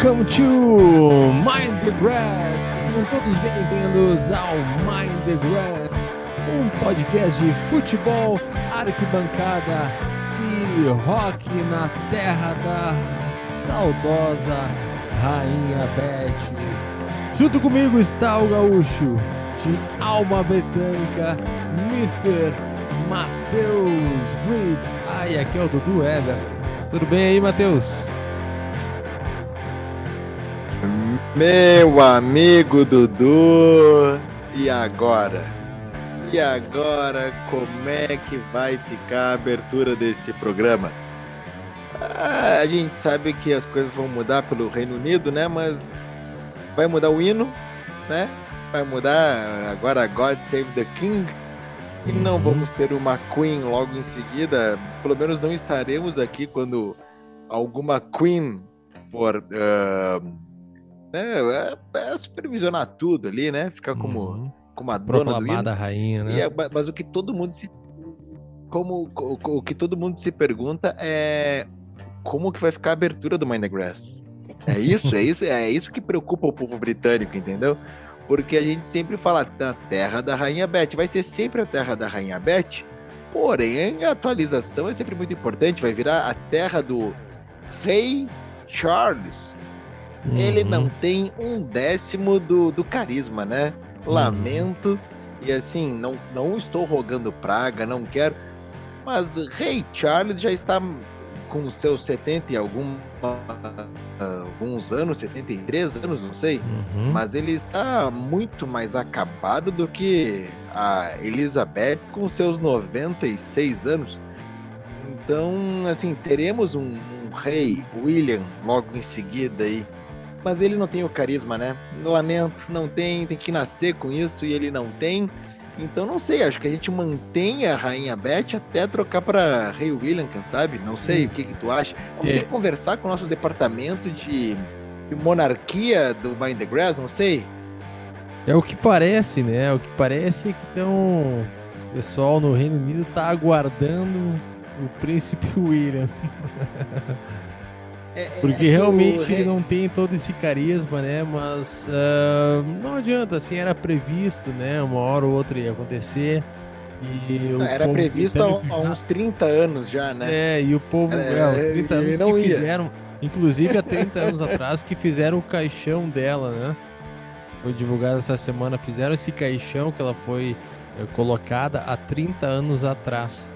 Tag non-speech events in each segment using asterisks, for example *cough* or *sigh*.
Welcome to Mind the Grass. Sejam todos bem-vindos ao Mind the Grass, um podcast de futebol, arquibancada e rock na terra da saudosa Rainha Beth. Junto comigo está o gaúcho de alma britânica, Mr. Matheus Briggs. Ai, aqui é o Dudu Ever. Tudo bem aí, Matheus? Meu amigo Dudu, e agora? E agora, como é que vai ficar a abertura desse programa? Ah, a gente sabe que as coisas vão mudar pelo Reino Unido, né? Mas vai mudar o hino, né? Vai mudar agora God Save the King. E não Uhum. vamos ter uma Queen logo em seguida. Pelo menos não estaremos aqui quando alguma Queen for ah, né, é, é supervisionar tudo ali, né? Ficar como, Uhum. como a dona do hino. rainha, né? É- ma- mas o que todo mundo se como o, o que todo mundo se pergunta é como que vai ficar a abertura do Mind the Grass. É isso, é isso, é isso que preocupa o povo britânico, entendeu? Porque a gente sempre fala da terra da rainha Beth, vai ser sempre a terra da rainha Beth. Porém, a atualização é sempre muito importante, vai virar a terra do rei Charles. Ele Uhum. não tem um décimo do, do carisma, né? Lamento. E assim, não, não estou rogando praga, não quero. Mas o Rei Charles já está com seus 70 e algum, alguns anos, 73 anos, não sei. Uhum. Mas ele está muito mais acabado do que a Elizabeth com seus 96 anos. Então, assim, teremos um, um rei, William, logo em seguida aí. Mas ele não tem o carisma, né? Lamento, não tem, tem que nascer com isso e ele não tem. Então, não sei, acho que a gente mantém a Rainha Beth até trocar para Rei William, quem sabe? Não sei, o que, que tu acha? Vamos É. ter que conversar com o nosso departamento de, de monarquia do Mind the Grass, não sei. É o que parece, né? O que parece é que então, o pessoal no Reino Unido tá aguardando o príncipe *laughs* William. É- é Porque que o realmente ele não tem todo esse carisma, né? Mas ah, não adianta, assim, era previsto, né? Uma hora ou outra ia acontecer. E o Era previsto há, há uns 30 anos já, né? É, e o povo, É, é, os 30 ele anos não que ia. fizeram, inclusive há 30 anos atrás, que fizeram o caixão dela, né? Foi divulgado essa semana, fizeram esse caixão que ela foi eh, colocada há 30 anos atrás.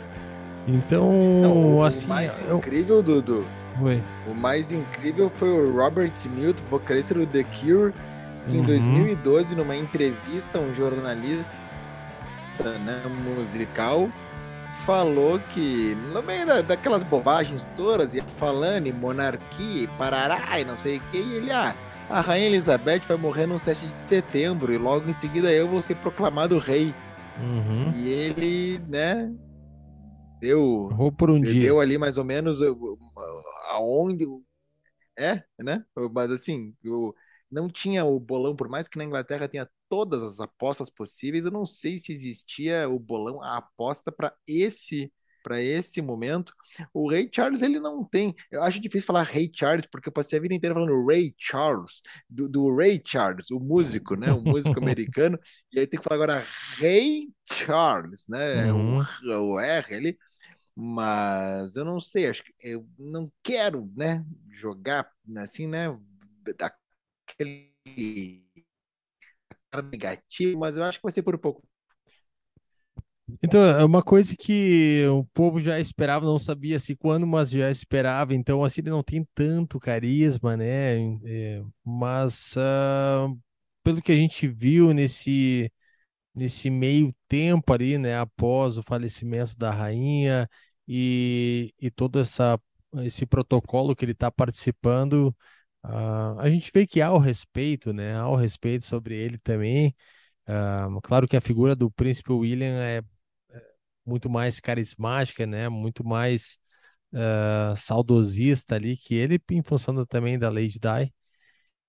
Então, Não, assim, o mais eu- incrível, Dudu, Oi. o mais incrível foi o Robert Smith, vocalista do The Cure, que em Uhum. 2012, numa entrevista, um jornalista né, musical falou que, no meio da- daquelas bobagens todas, ia falando em monarquia, e parará, e não sei o que, e ele, ah, a Rainha Elizabeth vai morrer no 7 de setembro, e logo em seguida eu vou ser proclamado rei. Uhum. E ele, né, deu, Vou por um dia. deu ali mais ou menos aonde, é, né, mas assim, o, não tinha o bolão, por mais que na Inglaterra tenha todas as apostas possíveis, eu não sei se existia o bolão, a aposta para esse para esse momento. O Rei Charles ele não tem. Eu acho difícil falar Rei Charles porque eu passei a vida inteira falando Ray Charles, do, do Ray Charles, o músico, né, o músico *laughs* americano. E aí tem que falar agora Rei Charles, né, Uhum. o, o R ali. Mas eu não sei, acho que eu não quero, né, jogar assim, né, daquele negativo, mas eu acho que vai ser por pouco. Então, é uma coisa que o povo já esperava, não sabia se quando, mas já esperava. Então, assim, ele não tem tanto carisma, né? É, mas, ah, pelo que a gente viu nesse, nesse meio tempo ali, né? Após o falecimento da rainha e, e todo essa, esse protocolo que ele está participando, ah, a gente vê que há o respeito, né? Há o respeito sobre ele também. Ah, claro que a figura do príncipe William é muito mais carismática, né? Muito mais ah, saudosista ali que ele, em função também da Lady Di.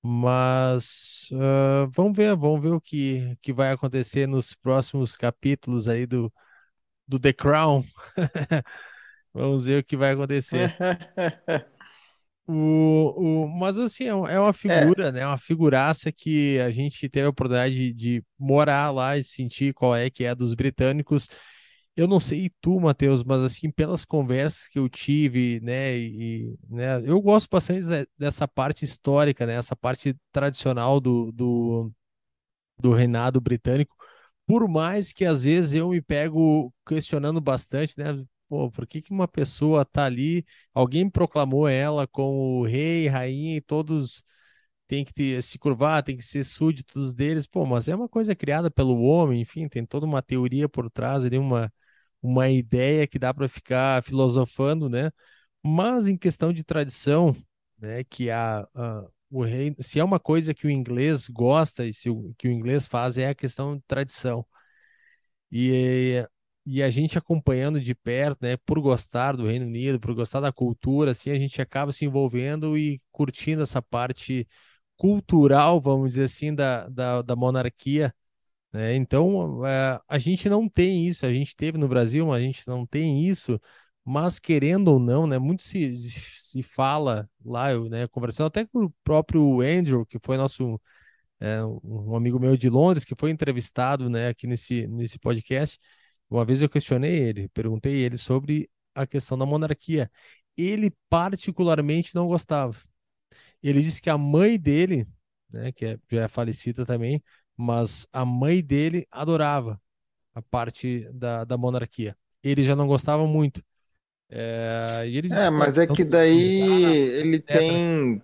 Mas ah, vamos ver, vamos ver o que, que vai acontecer nos próximos capítulos aí do, do The Crown. *laughs* Vamos ver o que vai acontecer. *laughs* O, o, mas assim, é é uma É, figura, né? É uma figuraça que a gente teve a oportunidade de, de morar lá e sentir qual é que é dos britânicos. Eu não sei tu, Matheus, mas assim, pelas conversas que eu tive, né, e, né, eu gosto bastante de- dessa parte histórica, né, essa parte tradicional do, do, do reinado britânico, por mais que às vezes eu me pego questionando bastante, né, pô, por que que uma pessoa tá ali, alguém proclamou ela como rei, rainha e todos tem que se curvar, tem que ser súditos deles, pô, mas é uma coisa criada pelo homem, enfim, tem toda uma teoria por trás ali, uma uma ideia que dá para ficar filosofando, né? Mas em questão de tradição, né, que a, a- o rei, se é uma coisa que o inglês gosta e se o, que o inglês faz é a questão de tradição. E, e a gente acompanhando de perto, né, por gostar do Reino Unido, por gostar da cultura, assim, a gente acaba se envolvendo e curtindo essa parte cultural, vamos dizer assim, da, da, da monarquia né? Então, é, a gente não tem isso, a gente teve no Brasil, mas a gente não tem isso, mas querendo ou não, né, muito se, se fala lá, eu, né, conversando até com o próprio Andrew, que foi nosso, é, um amigo meu de Londres, que foi entrevistado, né, aqui nesse, nesse podcast, uma vez eu questionei ele, perguntei ele sobre a questão da monarquia. Ele particularmente não gostava. Ele disse que a mãe dele, né, que é- já é falecida também, mas a mãe dele adorava a parte da, da monarquia. Ele já não gostava muito. É, é, mas é que daí mandato, ele etc. tem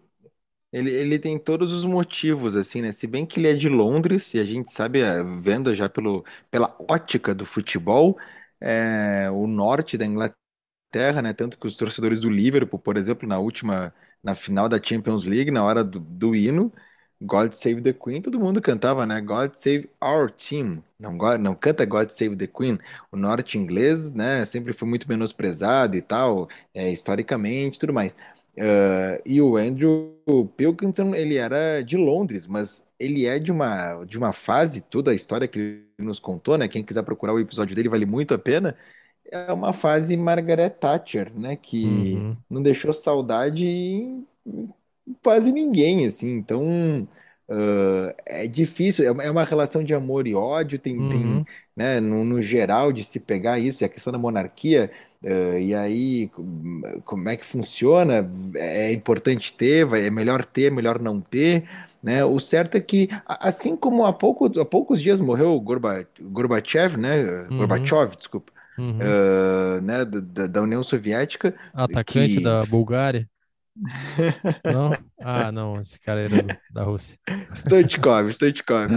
ele, ele tem todos os motivos, assim, né? Se bem que ele é de Londres, e a gente sabe, é, vendo já pelo, pela ótica do futebol, é, o norte da Inglaterra terra, né? Tanto que os torcedores do Liverpool, por exemplo, na última, na final da Champions League, na hora do, do hino, God Save the Queen, todo mundo cantava, né? God Save Our Team. Não, não canta God Save the Queen. O norte inglês, né? Sempre foi muito menosprezado e tal, é, historicamente, tudo mais. Ah, e o Andrew Pilkington, ele era de Londres, mas ele é de uma, de uma fase, toda a história que ele nos contou, né? Quem quiser procurar o episódio dele vale muito a pena é uma fase Margaret Thatcher, né? Que Uhum, não deixou saudade em quase ninguém, assim. Então, ãh, é difícil. É uma é uma relação de amor e ódio. Tem, tem, uhum. né? No, no geral, de se pegar isso, e a questão da monarquia. ãh, e aí, com- como é que funciona? É importante ter, vai- é melhor ter, é melhor não ter, né? O certo é que, a- assim como há pouco, há poucos dias morreu o Gorba, Gorbachev, né? Uhum, Gorbachev, desculpa uhum. ah, né, da, da União Soviética, Atacante que da Bulgária? Não? *laughs* Ah, não, esse cara era da Rússia. Stoichkov, *laughs* Stoichkov.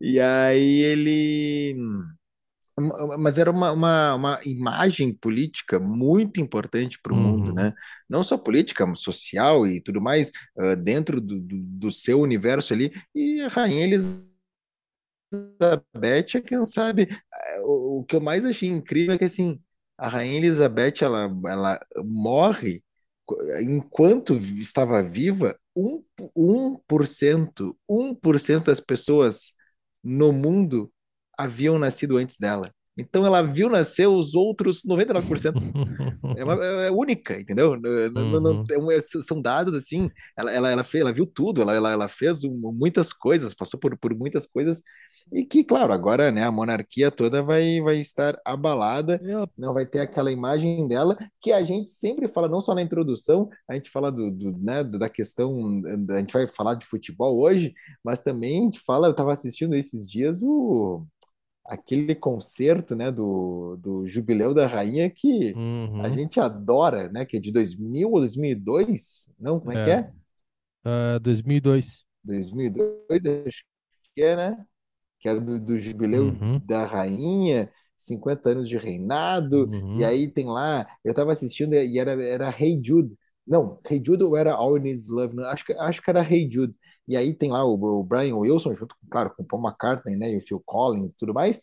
E aí ele. Mas era uma, uma, uma imagem política muito importante para o mundo, Uhum, né? Não só política, mas social e tudo mais, ah, dentro do, do, do seu universo ali. E a Rainha Elizabeth quem sabe, eh, o, o que eu mais achei incrível é que, assim, a Rainha Elizabeth, ela, ela morre enquanto estava viva, um, um por cento um por cento das pessoas no mundo haviam nascido antes dela. Então ela viu nascer os outros 99% é, uma, *laughs* é única, entendeu? Não, não, não- uhum. é um- é- são dados assim. Ela, ela, ela, fez, ela viu tudo, ela, ela, ela fez muitas coisas, passou por, por muitas coisas, e que, claro, agora né, a monarquia toda vai, vai estar abalada, Ela- não vai ter aquela imagem dela que a gente sempre fala, não só na introdução, a gente fala do, do, né, da questão, a gente vai falar de futebol hoje, mas também a gente fala, eu estava assistindo esses dias o aquele concerto, né, do, do Jubileu da Rainha que a Uhum. gente adora, né, que é de 2000 ou 2002? Não, como é que É, é? ah, 2002. 2002, acho que é, né? Que é do, do Jubileu Uhum, da Rainha, 50 anos de reinado, e uhum, aí tem lá, eu estava assistindo e era, era Hey Jude, não, Hey Jude ou era All Needs Love? Não, acho que, acho que era Hey Jude, e aí tem lá o, o Brian Wilson, junto, claro, com o Paul McCartney, né, e o Phil Collins e tudo mais,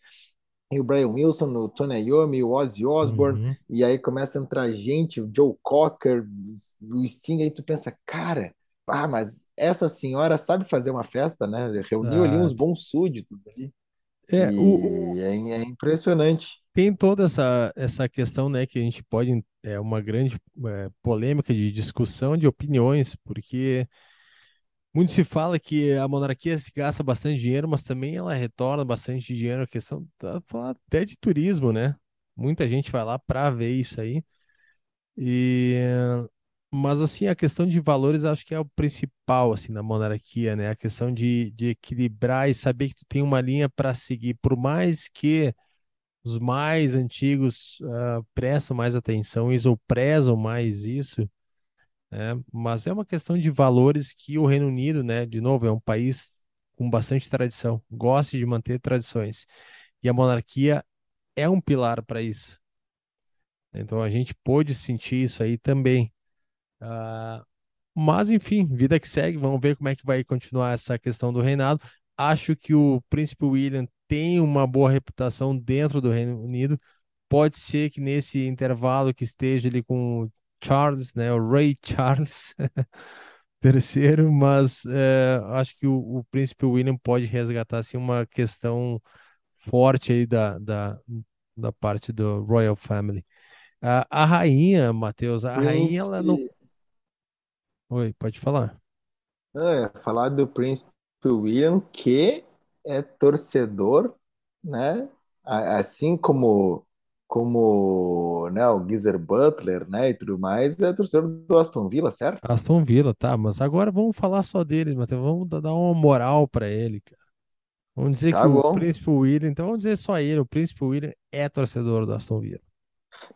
e o Brian Wilson, o Tony Iommi, o Ozzy Osbourne, uhum. e aí começa a entrar gente, o Joe Cocker, o Sting, aí tu pensa, cara, ah, mas essa senhora sabe fazer uma festa, né? Reuniu ali uns bons súditos ali, É, o, e o- é, é impressionante. tem toda essa, essa questão, né, que a gente pode é uma grande é, polêmica de discussão de opiniões, porque muito se fala que a monarquia se gasta bastante dinheiro, mas também ela retorna bastante dinheiro, a questão tá, até de turismo, né? Muita gente vai lá para ver isso aí. E mas assim, a questão de valores acho que é o principal assim na monarquia, né? A questão de, de equilibrar e saber que tu tem uma linha para seguir, por mais que os mais antigos uh, prestam mais atenção isso ou prezam mais isso, né? Mas é uma questão de valores que o Reino Unido, né, de novo, é um país com bastante tradição, gosta de manter tradições. E a monarquia é um pilar para isso. Então a gente pôde sentir isso aí também. Uh, mas enfim, vida que segue, vamos ver como é que vai continuar essa questão do reinado. Acho que o príncipe William tem uma boa reputação dentro do Reino Unido. Pode ser que nesse intervalo que esteja ali com o Charles, né, o Ray Charles, *laughs* terceiro, mas é, acho que o, o, príncipe William pode resgatar assim, uma questão forte aí da, da, da parte do Royal Family. A, a rainha, Matheus, a Príncipe... rainha, ela não. Oi, pode falar. É, falar do príncipe William, que é torcedor, né? Assim como como né, o Geezer Butler, né, e tudo mais, é torcedor do Aston Villa, certo? Aston Villa, tá, mas agora vamos falar só dele, Matheus, vamos dar uma moral para ele, cara. Vamos dizer Tá que o bom. Príncipe William, então vamos dizer só ele, o Príncipe William é torcedor do Aston Villa.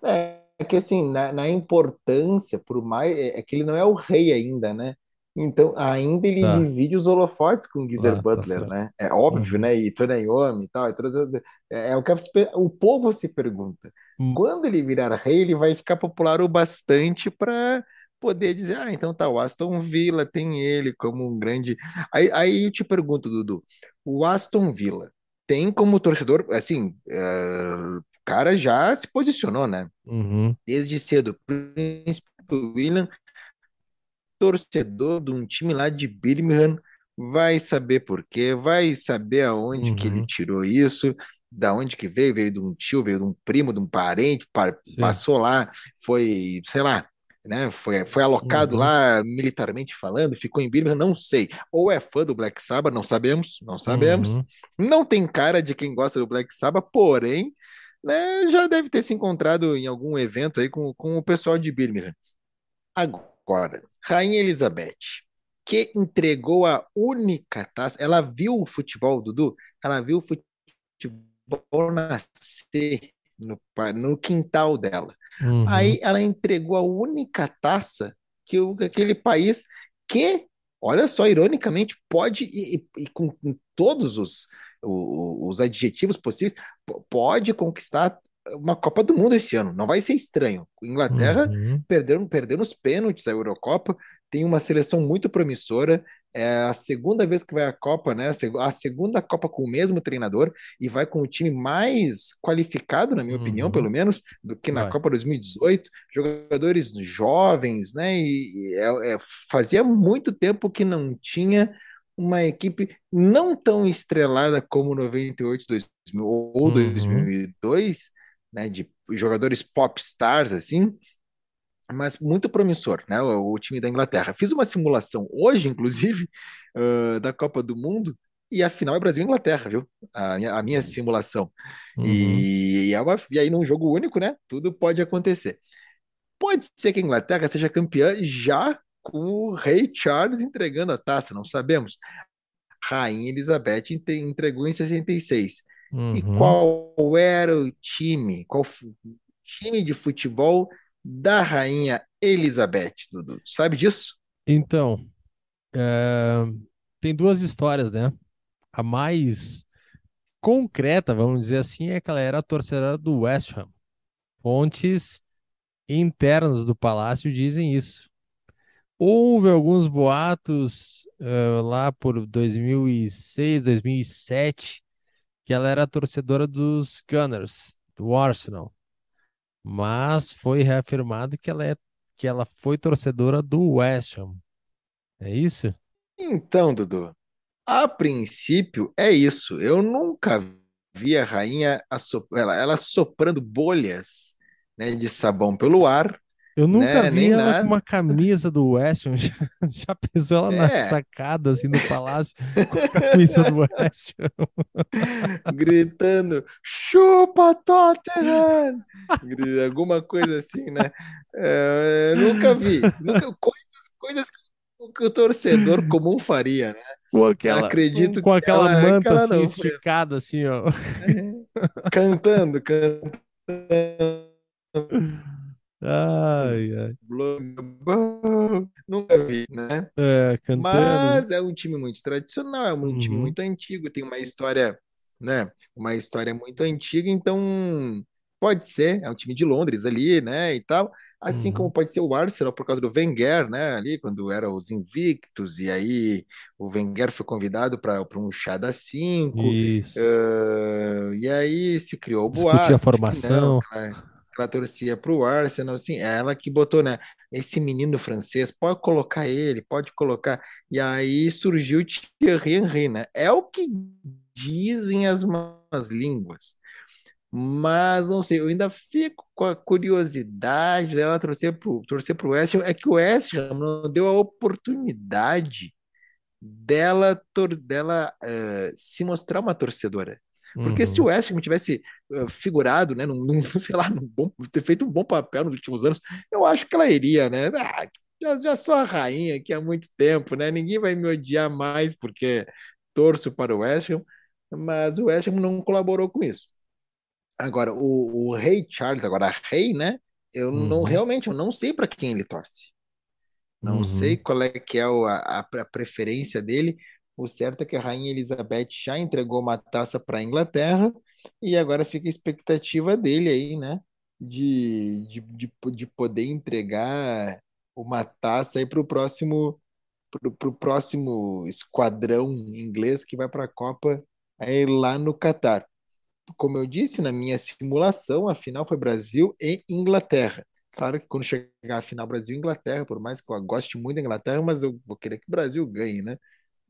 É, é que assim, na, na importância, por mais. É, é que ele não é o rei ainda, né? Então, ainda ele Tá, divide os holofotes com o Geezer ah, tá Butler, né? É óbvio, Uhum. né? E Tony Iommi e tal. E todas as- é, é o que o povo se pergunta. Hum, Quando ele virar rei, ele vai ficar popular o bastante para poder dizer: ah, então tá, o Aston Villa tem ele como um grande. Aí, aí eu te pergunto, Dudu, o Aston Villa tem como torcedor, assim, é, o cara já se posicionou, né? Uhum. Desde cedo, Príncipe William torcedor de um time lá de Birmingham vai saber por quê, vai saber aonde que ele Uhum. tirou isso, da onde que veio, veio de um tio, veio de um primo, de um parente, pa- Sim. passou lá, foi, sei lá, né, foi, foi alocado Uhum. lá militarmente falando, ficou em Birmingham, não sei. Ou é fã do Black Sabbath, não sabemos, não sabemos. Uhum. Não tem cara de quem gosta do Black Sabbath, porém, né, já deve ter se encontrado em algum evento aí com, com o pessoal de Birmingham. Agora, Rainha Elizabeth, que entregou a única taça, ela viu o futebol, Dudu, ela viu o futebol nascer no, no quintal dela. Uhum. Aí ela entregou a única taça que o, aquele país que, olha só, ironicamente, pode, e, e com, com, todos os, os, os adjetivos possíveis, pode conquistar uma Copa do Mundo esse ano. Não vai ser estranho. Inglaterra Uhum. perderam, perderam os pênaltis a Eurocopa, tem uma seleção muito promissora. É a segunda vez que vai à Copa, né? A segunda Copa com o mesmo treinador e vai com o time mais qualificado, na minha opinião, Uhum. pelo menos, do que na Vai. Copa 2018. Jogadores jovens, né? E é, é, fazia muito tempo que não tinha uma equipe não tão estrelada como 98, 2000 ou Uhum. 2002, né? De jogadores pop stars assim, mas muito promissor, né? O, o, time da Inglaterra. Fiz uma simulação hoje, inclusive, uh, *laughs* da Copa do Mundo, e a final é Brasil e Inglaterra, viu? A minha, a minha simulação. Uhum. E, e, é uma, e aí, num jogo único, né? Tudo pode acontecer. Pode ser que a Inglaterra seja campeã já com o Rei Charles entregando a taça, não sabemos. Rainha Elizabeth entregou em 66. E Uhum. qual era o time? Qual time de futebol da rainha Elizabeth, Dudu? Sabe disso? Então, é, tem duas histórias, né? A mais concreta, vamos dizer assim, é que ela era torcedora do West Ham. Fontes internas do palácio dizem isso. Houve alguns boatos uh, lá por 2006, 2007, que ela era torcedora dos Gunners, do Arsenal. Mas foi reafirmado que ela, é, que ela foi torcedora do West Ham. É isso? Então, Dudu, a princípio é isso. Eu nunca vi a rainha ela, ela soprando bolhas né, de sabão pelo ar, Eu nunca né, vi nem ela com nada. uma camisa do West Ham. *laughs* Já, já pensou ela na É, sacada, assim, no palácio, *laughs* com a camisa do West Ham? *laughs* gritando, chupa Tottenham! Alguma coisa assim, né? É, nunca vi. Nunca, coisas, coisas que o torcedor comum faria, né? Com aquela, com, Acredito com que aquela ela, manta, ela assim, esticada, assim, ó. Cantando, cantando. Ai, ai. Nunca vi, né? É, cantando. Mas é um time muito tradicional, é um time Uhum, muito antigo, tem uma história, né? Uma história muito antiga, então pode ser, é um time de Londres ali, né? E tal. Assim como uhum. pode ser o Arsenal por causa do Wenger, né? Ali, quando eram os invictos, e aí o Wenger foi convidado para um chá das cinco, Isso. eh, e aí se criou o Discutir a boato que não, formação. Ela, torcia para o Arsenal, assim, é ela que botou, né? Esse menino francês, pode colocar ele, pode colocar. E aí surgiu o Thierry Henry, né? É o que dizem as más línguas. Mas não sei, eu ainda fico com a curiosidade dela torcer pro, torcer pro West Ham. É que o West Ham não deu a oportunidade dela, dela eh, se mostrar uma torcedora. Porque se o Uhum, West Ham tivesse eh, figurado, né, num, *laughs* num, sei lá, num bom, ter feito um bom papel nos últimos anos, eu acho que ela iria, né? Ah, já, já sou a rainha aqui há muito tempo, né? Ninguém vai me odiar mais porque torço para o West Ham, mas o West Ham não colaborou com isso. Agora, o, o Rei Charles, agora Rei, né? Eu não uhum, realmente eu não sei para quem ele torce. Não sei uhum. qual é que é a a preferência dele. O certo é que a Rainha Elizabeth já entregou uma taça para a Inglaterra e agora fica a expectativa dele aí, né? De, de, de, de poder entregar uma taça aí para o próximo, pro, pro próximo esquadrão inglês que vai para a Copa aí lá no Catar como eu disse, na minha simulação, a final foi Brasil e Inglaterra. Claro que quando chegar a final Brasil e Inglaterra, por mais que eu goste muito da Inglaterra, mas eu vou querer que o Brasil ganhe, né?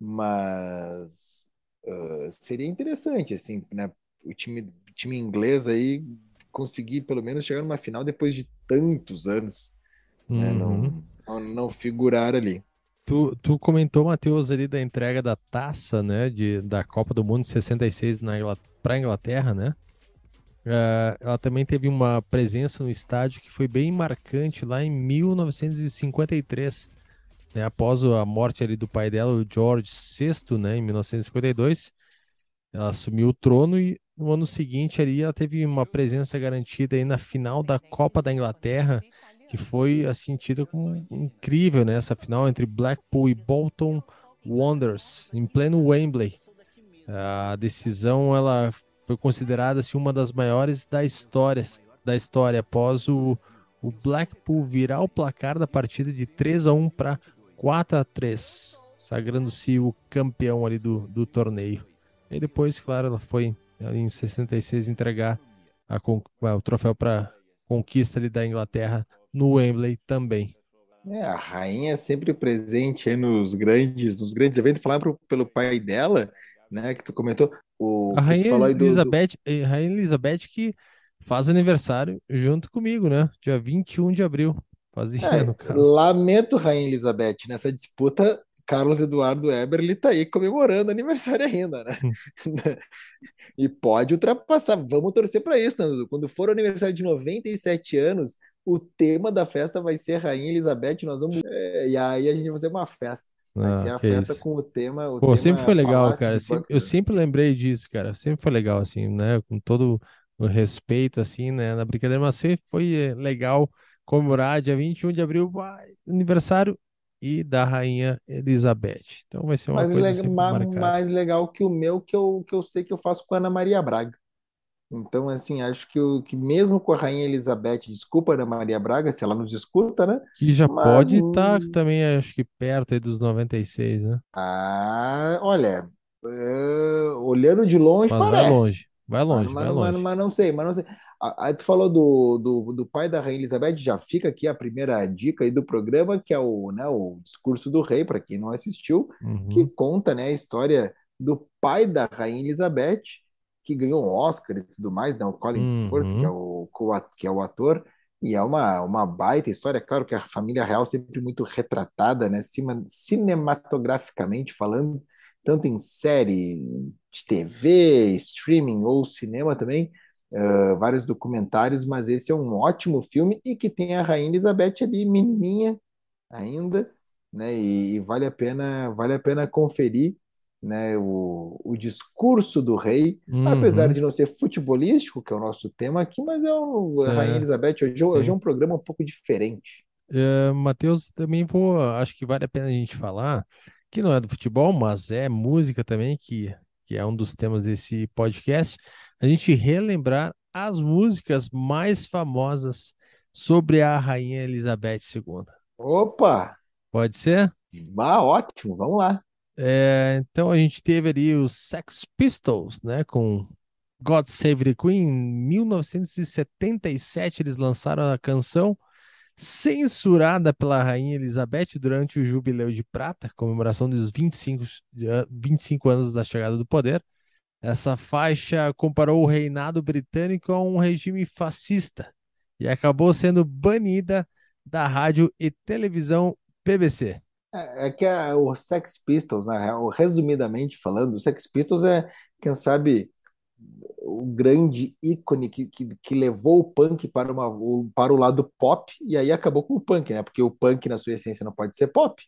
Mas uh, seria interessante, assim, né? O time, o time inglês aí conseguir pelo menos chegar numa final depois de tantos anos, né? Uhum. Não, não, não figurar ali. Tu, tu comentou, Matheus, ali da entrega da taça, né, de, da Copa do Mundo de 66 na Ingla- pra Inglaterra, né? Eh, ela também teve uma presença no estádio que foi bem marcante lá em 1953, né, após a morte ali do pai dela, o George VI, né, em 1952. Ela assumiu o trono e no ano seguinte ali ela teve uma presença garantida aí na final da Copa da Inglaterra, que foi assim tida como incrível, né? Essa final entre Blackpool e Bolton Wanderers, em pleno Wembley. A decisão ela foi considerada assim, uma das maiores da história, da história após o, o Blackpool virar o placar da partida de 3 a 1 para 4 a 3, sagrando-se o campeão ali do, do torneio. E depois, claro, ela foi ali em 66 entregar a con- o troféu para conquista ali da Inglaterra no Wembley também. É, a rainha é sempre presente aí nos grandes, nos grandes eventos. Falar pro- pelo pai dela, né, que tu comentou, A o que tu Rainha falou aí do, do- Elizabeth, a Rainha Elizabeth que faz aniversário junto comigo, né? Dia 21 de abril. Fazia, É, no caso. lamento, Rainha Elizabeth, nessa disputa, Carlos Eduardo Eberle tá aí comemorando aniversário ainda, né? *laughs* E pode ultrapassar. Vamos torcer para isso, Nando. Quando for o aniversário de 97 anos, o tema da festa vai ser Rainha Elizabeth. Nós vamos, é, e aí a gente vai fazer uma festa. Vai ser Ah, a que festa isso. com o tema, o Pô, sempre foi tema legal, Palácio cara. Sempre- eu sempre lembrei disso, cara. Sempre foi legal, assim, né? Com todo o respeito, assim, né? Na brincadeira, mas sempre foi eh, legal comemorar dia 21 de abril, vai, aniversário e da Rainha Elizabeth. Então vai ser uma mais, coisa le- sempre ma- marcada. mais legal que o meu, que eu, que eu sei que eu faço com a Ana Maria Braga. Então, assim, acho que, o, que mesmo com a Rainha Elizabeth, desculpa, Ana Maria Braga, se ela nos escuta, né? Que já Mas, pode estar hum, também, acho que perto aí dos 96, né? ah, olha, é, olhando de longe, Mas vai parece. longe, vai Mas, longe, mas, vai mas, longe. mas não sei, mas não sei. Aí tu falou do, do, do pai da Rainha Elizabeth, já fica aqui a primeira dica aí do programa, que é o, né, o Discurso do Rei, para quem não assistiu, que Uhum, conta, né, a história do pai da Rainha Elizabeth, que ganhou um Oscar e tudo mais, né, o Colin Firth, que é uhum, o, que é o ator, E é uma, uma baita história. Claro que a família real sempre muito retratada, né? Cinematograficamente falando, tanto em série de TV, streaming ou cinema também, ah, vários documentários, mas esse é um ótimo filme e que tem a Rainha Elizabeth ali, menininha ainda, né? E, e vale a pena, vale a pena conferir, né? O, o discurso do rei, apesar Uhum. de não ser futebolístico, que é o nosso tema aqui, mas é o, a Rainha É, Elizabeth hoje, é- hoje é um programa um pouco diferente. É, Matheus, também vou, acho que vale a pena a gente falar, que não é do futebol, mas é música também, que, que é um dos temas desse podcast, a gente relembrar as músicas mais famosas sobre a Rainha Elizabeth II. Opa, Pode ser? ah, ótimo, vamos lá. É, então a gente teve ali os Sex Pistols, né, com God Save the Queen, em 1977 eles lançaram a canção, censurada pela Rainha Elizabeth durante o Jubileu de Prata, comemoração dos 25, de- 25 anos da chegada do poder. Essa faixa comparou o reinado britânico a um regime fascista e acabou sendo banida da rádio e televisão BBC. É, é que a- o Sex Pistols, na real, resumidamente falando, o Sex Pistols é, quem sabe, o grande ícone que, que, que levou o punk para, uma, para o lado pop e aí acabou com o punk, né? Porque o punk, na sua essência, não pode ser pop,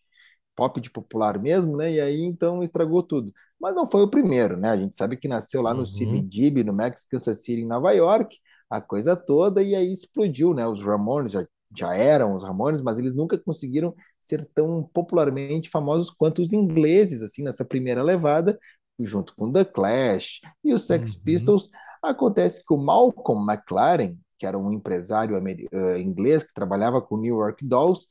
pop de popular mesmo, né? E aí então estragou tudo. Mas não foi o primeiro, né? A gente sabe que nasceu lá no Uhum, CBGB, no Max Kansas City, em Nova York, a coisa toda, e aí explodiu, né? Os Ramones já, já eram os Ramones, mas eles nunca conseguiram ser tão popularmente famosos quanto os ingleses, assim, nessa primeira levada, junto com The Clash e os Sex uhum, Pistols. Acontece que o Malcolm McLaren, que era um empresário eh, inglês que trabalhava com New York Dolls,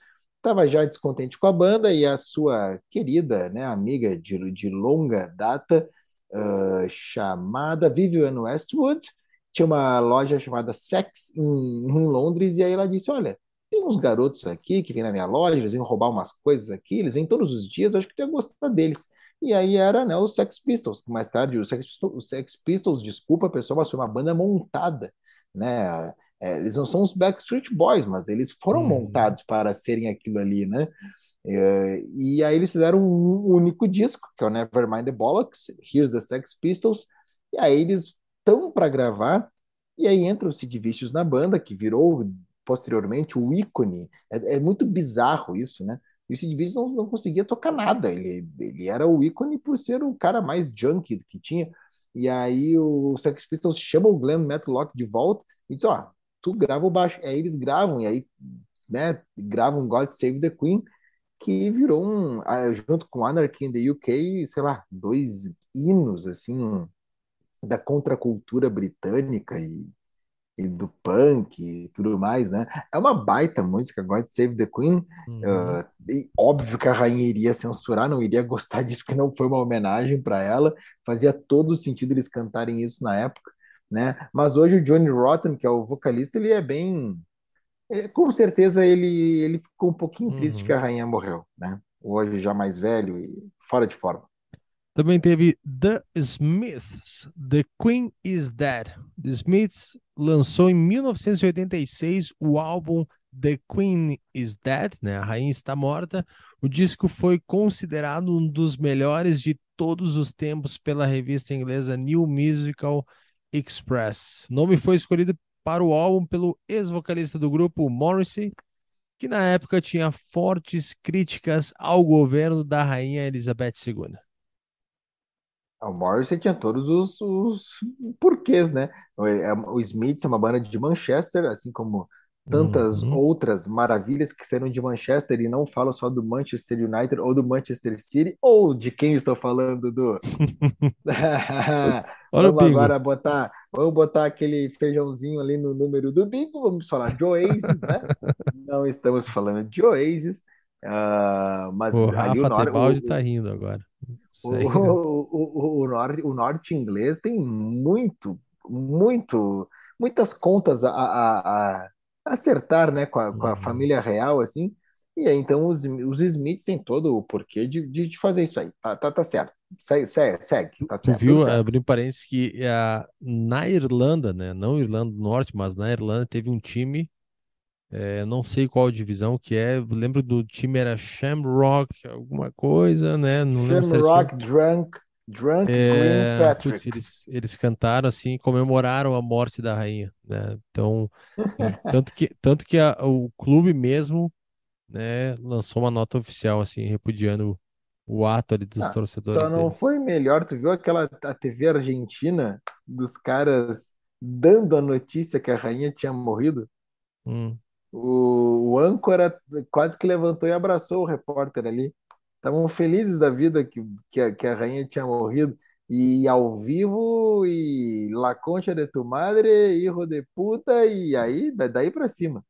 estava já descontente com a banda e a sua querida, né, amiga de, de longa data, uh, chamada Vivienne Westwood, tinha uma loja chamada Sex em, em Londres, e aí ela disse: Olha, tem uns garotos aqui que vêm na minha loja, eles vêm roubar umas coisas aqui, eles vêm todos os dias, acho que tu ia gostar deles. E aí era né, os Sex Pistols, mais tarde, os Sex Pistols, os Sex Pistols, desculpa pessoal, mas foi uma banda montada, né? É, eles não são os Backstreet Boys, mas eles foram uhum. montados para serem aquilo ali, né? É, e aí eles fizeram um único disco, que é o Nevermind the Bollocks, Here's the Sex Pistols, e aí eles estão para gravar, e aí entra o Sid Vicious na banda, que virou posteriormente o ícone. É, é muito bizarro isso, né? E o Sid Vicious não, não conseguia tocar nada, ele, ele era o ícone por ser o cara mais junkie que tinha. E aí o Sex Pistols chama o Glenn Matlock de volta e diz: Ó, tu grava o baixo. Aí eles gravam, e aí né, gravam God Save the Queen, que virou um, junto com Anarchy in the UK, sei lá, dois hinos assim da contracultura britânica e, e do punk e tudo mais, né? É uma baita música, God Save the Queen. Uhum. Uh, e óbvio que a rainha iria censurar, não iria gostar disso, porque não foi uma homenagem para ela. Fazia todo sentido eles cantarem isso na época, né? Mas hoje o Johnny Rotten, que é o vocalista, ele é bem é, com certeza ele, ele ficou um pouquinho triste que Uhum. a rainha morreu, né? Hoje já mais velho e fora de forma. Também teve The Smiths, The Queen is Dead. The Smiths lançou em 1986 o álbum The Queen is Dead, né? A Rainha está morta. O disco foi considerado um dos melhores de todos os tempos pela revista inglesa New Musical Express. O nome foi escolhido para o álbum pelo ex-vocalista do grupo Morrissey, que na época tinha fortes críticas ao governo da Rainha Elizabeth II. O Morrissey tinha todos os, os porquês, né? O, é- o Smiths é uma banda de Manchester, assim como tantas Uhum. outras maravilhas que saíram de Manchester e não falo só do Manchester United ou do Manchester City, ou de quem estou falando do. *laughs* *laughs* Olha o Vamos agora botar, vamos botar aquele feijãozinho ali no número do bingo, vamos falar de Oasis, né? *laughs* Não estamos falando de Oasis, O mas ali o, Rafa nor, Tebaldi tá o, rindo agora. o, o, o, o, norte, o norte inglês tem muito, muito, muitas contas a, a, a acertar, né, com a, com a Uhum. família real, assim, e aí então os, os Smiths têm todo o porquê de, de, de fazer isso aí, tá, tá, tá certo, segue, segue, segue, Tu, tá tu certo, tudo viu, certo. abrindo parênteses, que a, na Irlanda, né? Não Irlanda do Norte, mas na Irlanda teve um time É, não sei qual divisão que é. Lembro do time era Shamrock, alguma coisa, né? Não Shamrock Drunk, Drunk Green É, Patrick. putz, eles, eles cantaram assim, comemoraram a morte da rainha, né? Então, *laughs* tanto que, tanto que a- o clube mesmo, né, lançou uma nota oficial assim, repudiando o, ato ali dos Ah, só torcedores não deles. foi melhor. Tu viu aquela a TV argentina dos caras dando a notícia que a rainha tinha morrido? Hum, O, o âncora quase que levantou e abraçou o repórter ali. Estavam felizes da vida que, que, a, que a rainha tinha morrido. E ao vivo, e La Concha de tu madre, hijo de puta, e aí, da- daí pra cima.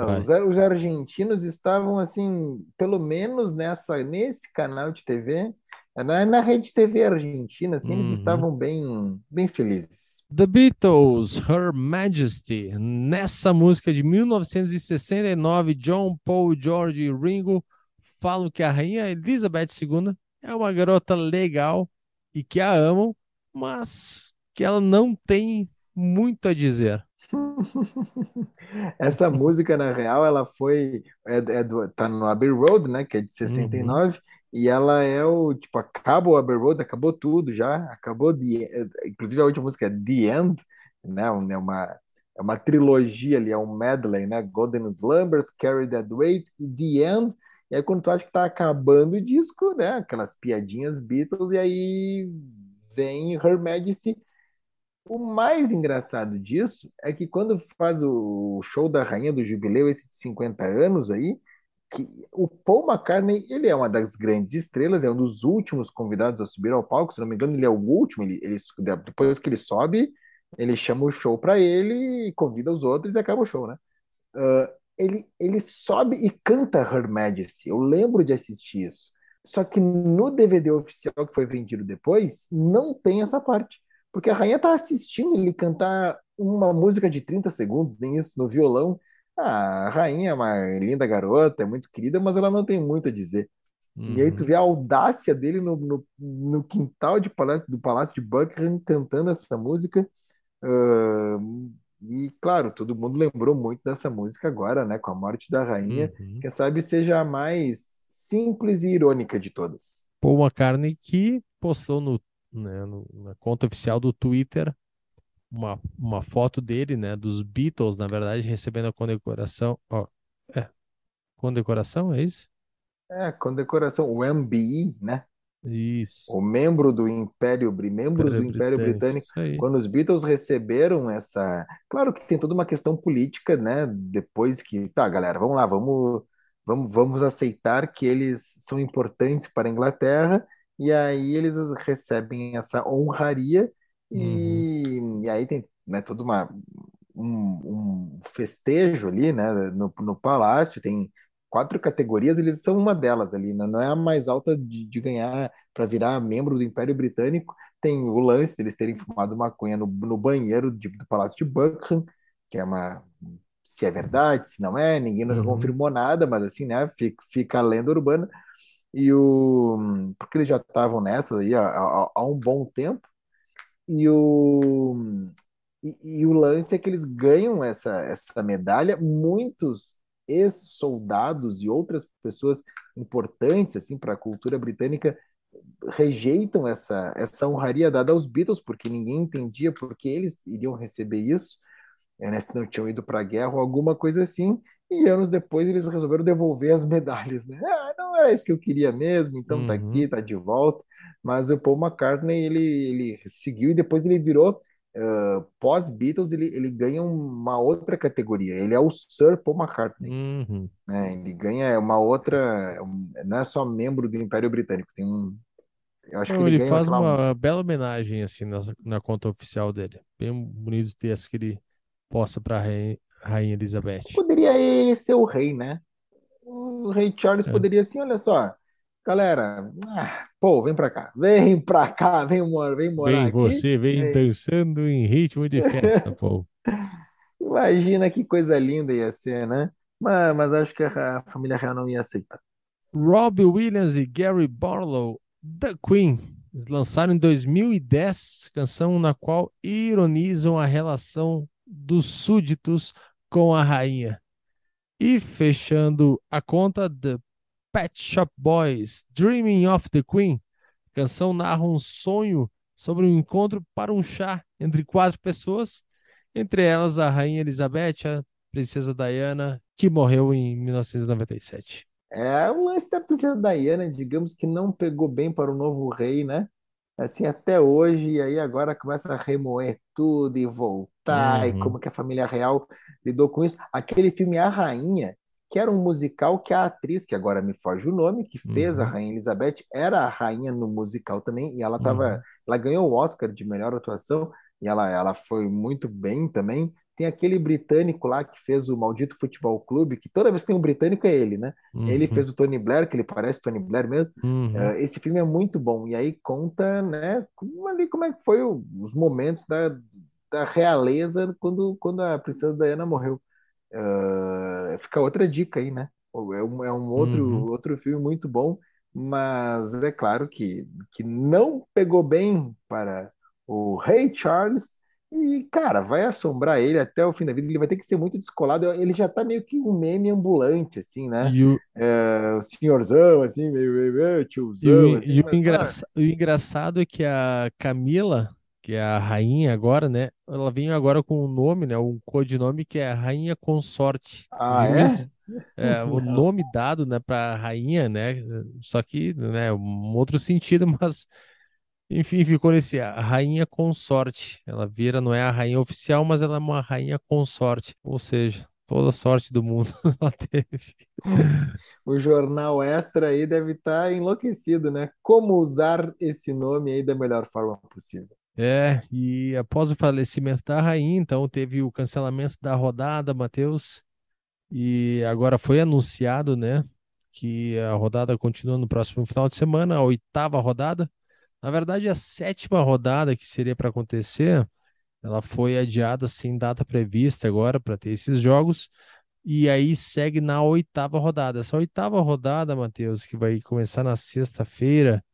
Vai. Os, os argentinos estavam assim, pelo menos nessa nesse canal de TV, na, na rede TV argentina, assim, eles Uhum. estavam bem, bem felizes. The Beatles, Her Majesty. Nessa música de 1969, John, Paul, George e Ringo falam que a rainha Elizabeth II é uma garota legal e que a amam, mas que ela não tem muito a dizer. *laughs* Essa música, na real, ela foi, é, é do, tá no Abbey Road, né, que é de sessenta e Uhum, nove e ela é o, tipo, acaba o Abbey Road, acabou tudo já, acabou, the, é, inclusive a última música é The End, né, é uma, é uma trilogia ali, é um medley, né, Golden Slumbers, Carry That Weight e The End, e aí quando tu acha que tá acabando o disco, né, aquelas piadinhas Beatles, e aí vem Her Majesty, o mais engraçado disso é que quando faz o show da Rainha do Jubileu, esse de 50 anos aí, que o Paul McCartney, ele é uma das grandes estrelas, é um dos últimos convidados a subir ao palco, se não me engano, ele é o último, ele, ele depois que ele sobe, ele chama o show para ele convida os outros e acaba o show, né? Uh, ele, ele sobe e canta Her Majesty. Eu lembro de assistir isso. Só que no DVD oficial que foi vendido depois, não tem essa parte. Porque a rainha tá assistindo ele cantar uma música de 30 segundos, nem isso, no violão. Ah, a rainha é uma linda garota, é muito querida, mas ela não tem muito a dizer. E aí tu uhum, vê a audácia dele no, no, no quintal de palácio, do Palácio de Buckingham cantando essa música. Ah, e, claro, todo mundo lembrou muito dessa música agora, né? Com a morte da rainha. uhum. Quem sabe seja a mais simples e irônica de todas. Paul McCartney que postou no, né, no- na conta oficial do Twitter uma, uma foto dele, né, dos Beatles, na verdade, recebendo a condecoração. Ó, é, condecoração, é isso? É, condecoração, o MBE, né? Isso. O membro do Império, Bri- membros Império do Império Britânico, Britânico, quando os Beatles receberam essa. Claro que tem toda uma questão política, né? Depois que. Tá, galera, vamos lá, vamos, vamos, vamos aceitar que eles são importantes para a Inglaterra, e aí eles recebem essa honraria, Uhum, e, e aí tem né, toda uma. Um, um festejo ali, né, no, no palácio, tem quatro categorias, eles são uma delas ali, né? Não é a mais alta de, de ganhar para virar membro do Império Britânico, tem o lance deles terem fumado maconha no, no banheiro de, do Palácio de Buckingham, que é uma. Se é verdade, se não é, ninguém nunca uhum, confirmou nada, mas assim, né? Fica, fica a lenda urbana. E o. Porque eles já estavam nessa aí há, há, um bom tempo, e o. E, e o lance é que eles ganham essa, essa medalha. Muitos ex-soldados e outras pessoas importantes assim para a cultura britânica rejeitam essa, essa honraria dada aos Beatles, porque ninguém entendia por que eles iriam receber isso, né, se não tinham ido para a guerra ou alguma coisa assim, e anos depois eles resolveram devolver as medalhas, né? Ah, não era isso que eu queria mesmo, então tá uhum, aqui, tá de volta. Mas o Paul McCartney, ele, ele seguiu e depois ele virou, uh, pós-Beatles, ele, ele ganha uma outra categoria. Ele é o Sir Paul McCartney, uhum. né? Ele ganha uma outra, um, não é só membro do Império Britânico, tem um eu acho que ele ele faz lá, um. uma bela homenagem assim na, na conta oficial dele. Bem bonito o texto que ele posta para Rainha, Elizabeth. Poderia ele ser o rei, né? O rei Charles É. poderia assim, olha só, galera, ah, pô, vem pra cá, vem pra cá, vem morar, vem morar Vem aqui. você, vem Vem. dançando em ritmo de festa, *laughs* pô. Imagina que coisa linda ia ser, né? Mas, mas acho que a, a família real não ia aceitar. Robbie Williams e Gary Barlow, The Queen, eles lançaram em 2010 canção na qual ironizam a relação dos súditos com a rainha. E fechando a conta, The Pet Shop Boys, Dreaming of the Queen. A canção narra um sonho sobre um encontro para um chá entre quatro pessoas, entre elas a Rainha Elizabeth, a Princesa Diana, que morreu em 1997. É, o lance da Princesa Diana, digamos que não pegou bem para o novo rei, né? Assim, até hoje, e aí agora começa a remoer tudo e voltar, e Uhum, como que a família real lidou com isso. Aquele filme A Rainha, que era um musical que a atriz, que agora me foge o nome, que fez a uhum, Rainha Elizabeth, era a rainha no musical também, e ela tava, uhum, ela ganhou o Oscar de melhor atuação, e ela, ela foi muito bem também. Tem aquele britânico lá que fez o Maldito Futebol Clube, que toda vez que tem um britânico é ele, né? Ele uhum, fez o Tony Blair, que ele parece Tony Blair mesmo. uhum. Eh, esse filme é muito bom. E aí conta, né, como, ali, como é que foi o- os momentos da, da realeza quando, quando a princesa Diana morreu. Eh, fica outra dica aí, né? É um, é um outro, Uhum. outro filme muito bom, mas é claro que, que não pegou bem para o Rei Charles. E, cara, vai assombrar ele até o fim da vida. Ele vai ter que ser muito descolado. Ele já tá meio que um meme ambulante, assim, né? E o, É, o senhorzão, assim, meio, meio, meio e o, tiozão, assim, e o, mas, ah, engraça, o engraçado é que a Camila, que é a rainha agora, né? Ela veio agora com um nome, né? Um codinome que é Rainha Consorte. ah, é? *laughs* É, o nome dado, né, para rainha, né? Só que, né, um outro sentido, *laughs* mas enfim, ficou nesse a rainha consorte. Ela vira, não é a rainha oficial, mas ela é uma rainha consorte. Ou seja, toda a sorte do mundo *laughs* ela teve. O jornal Extra aí deve estar enlouquecido, né? Como usar esse nome aí da melhor forma possível. É, e após o falecimento da rainha, então teve o cancelamento da rodada, Matheus, e agora foi anunciado, né, que a rodada continua no próximo final de semana, a oitava rodada. Na verdade, a sétima rodada que seria para acontecer, ela foi adiada sem data prevista agora para ter esses jogos, e aí segue na oitava rodada. Essa oitava rodada, Matheus, que vai começar na sexta-feira,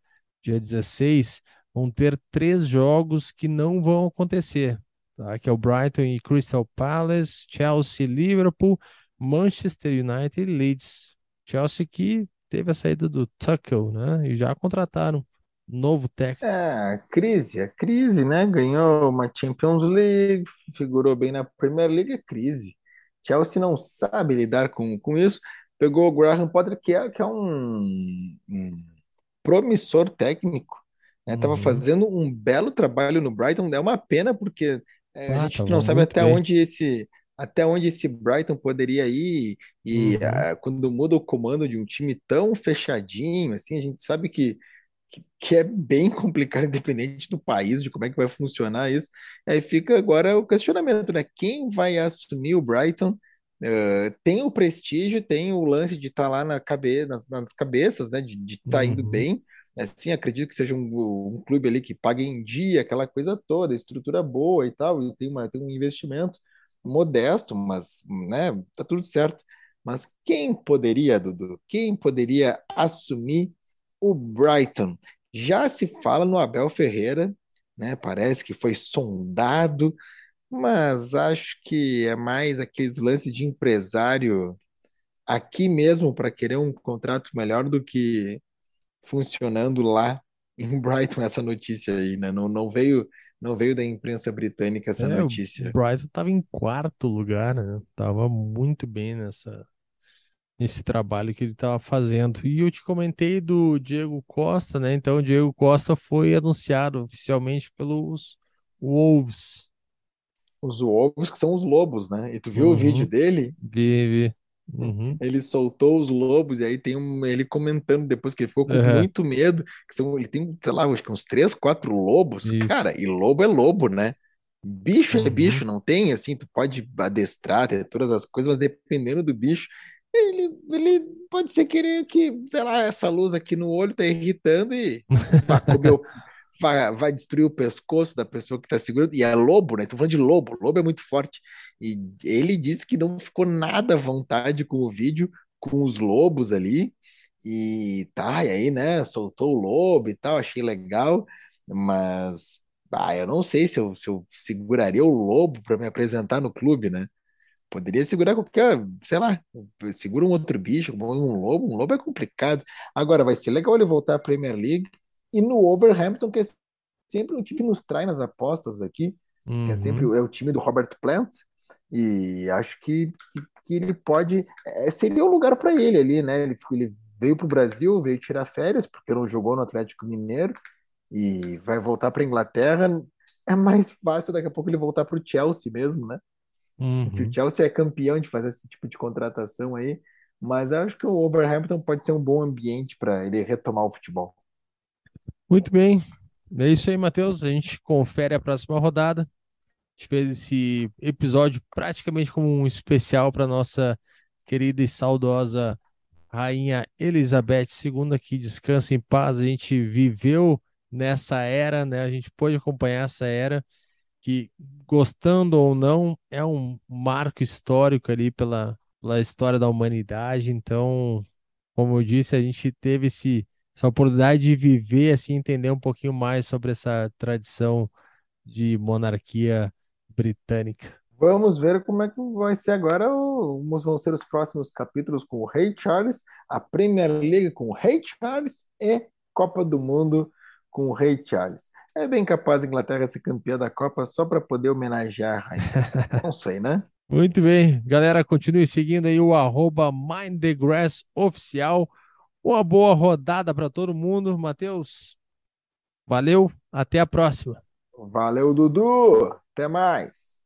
dia 16, vão ter três jogos que não vão acontecer, tá? Que é o Brighton e Crystal Palace, Chelsea, Liverpool, Manchester United e Leeds. Chelsea que teve a saída do Tuchel, né? E já contrataram novo técnico. É, a crise, a crise, né? Ganhou uma Champions League, figurou bem na Premier League, é crise. Chelsea não sabe lidar com, com isso. Pegou o Graham Potter, que é, que é um, um promissor técnico, né? Tava Uhum. fazendo um belo trabalho no Brighton. É uma pena porque é, a Ah, gente tava não sabe até bem. onde esse até onde esse Brighton poderia ir e Uhum. ah, quando muda o comando de um time tão fechadinho, assim, a gente sabe que que, é bem *laughs* complicado, independente do país, de como é que vai funcionar isso. Aí fica agora o questionamento, né? Quem vai assumir o Brighton? Uh, tem o prestígio, tem o lance de estar tá lá na cabe nas, nas, cabeças, né? De estar tá indo Uhum. bem. Assim, acredito que seja um, um, clube ali que paga em dia, aquela coisa toda, estrutura boa e tal, e tem, uma, tem um investimento modesto, mas né, tá tudo certo. Mas quem poderia, Dudu? Quem poderia assumir o Brighton? Já se fala no Abel Ferreira, né? Parece que foi sondado, mas acho que é mais aqueles lances de empresário aqui mesmo para querer um contrato melhor do que funcionando lá *laughs* em Brighton essa notícia aí, né? Não, não veio não veio da imprensa britânica essa É, o notícia. Brighton tava em quarto lugar, né? Tava muito bem nessa nesse trabalho que ele estava fazendo. E eu te comentei do Diego Costa, né? Então, o Diego Costa foi anunciado oficialmente pelos Wolves. Os ovos que são os lobos, né? E tu viu o vídeo Uhum. dele? Vi, vi. Uhum. Ele soltou os lobos e aí tem um, ele comentando depois que ele ficou com Uhum. muito medo, que são, ele tem, sei lá, acho que uns três, quatro lobos. Isso. Cara, e lobo é lobo, né? Bicho é Uhum. bicho, não tem assim, tu pode adestrar, ter todas as coisas, mas dependendo do bicho, ele, ele pode ser querer que, sei lá, essa luz aqui no olho tá irritando e vai comer *laughs* vai, vai destruir o pescoço da pessoa que tá segurando. E é lobo, né? Estão falando de lobo, lobo é muito forte. E ele disse que não ficou nada à vontade com o vídeo, com os lobos ali. E tá, e aí, né? Soltou o lobo e tal, achei legal, mas ah, eu não sei se eu, se eu seguraria o lobo para me apresentar no clube, né? Poderia segurar qualquer, sei lá, segura um outro bicho, um lobo, um lobo é complicado. Agora, vai ser legal ele voltar à Premier League e no Wolverhampton, que é sempre um time que nos trai nas apostas aqui, que é sempre Uhum, é o time do Robert Plant, e acho que, que, que ele pode, é, seria o lugar para ele ali, né? Ele, ele veio para o Brasil, veio tirar férias, porque não jogou no Atlético Mineiro, e vai voltar para Inglaterra. É mais fácil daqui a pouco ele voltar para o Chelsea mesmo, né? Que o uhum. Chelsea é campeão de fazer esse tipo de contratação aí, mas acho que o Wolverhampton pode ser um bom ambiente para ele retomar o futebol. Muito bem. É isso aí, Matheus. A gente confere a próxima rodada. A gente fez esse episódio praticamente como um especial para nossa querida e saudosa Rainha Elizabeth II, que descansa em paz. A gente viveu nessa era, né? A gente pôde acompanhar essa era que, gostando ou não, é um marco histórico ali pela, pela história da humanidade. Então, como eu disse, a gente teve esse, essa oportunidade de viver, assim, entender um pouquinho mais sobre essa tradição de monarquia britânica. Vamos ver como é que vai ser agora, o- como vão ser os próximos capítulos com o Rei Charles, a Premier League com o Rei Charles e Copa do Mundo com o Rei Charles. É bem capaz a Inglaterra ser campeã da Copa só para poder homenagear a rainha. *laughs* Não sei, né? Muito bem, galera, continue seguindo aí o arroba Mind the Grass oficial. Uma boa rodada para todo mundo. Matheus, valeu, até a próxima. Valeu, Dudu! Até mais!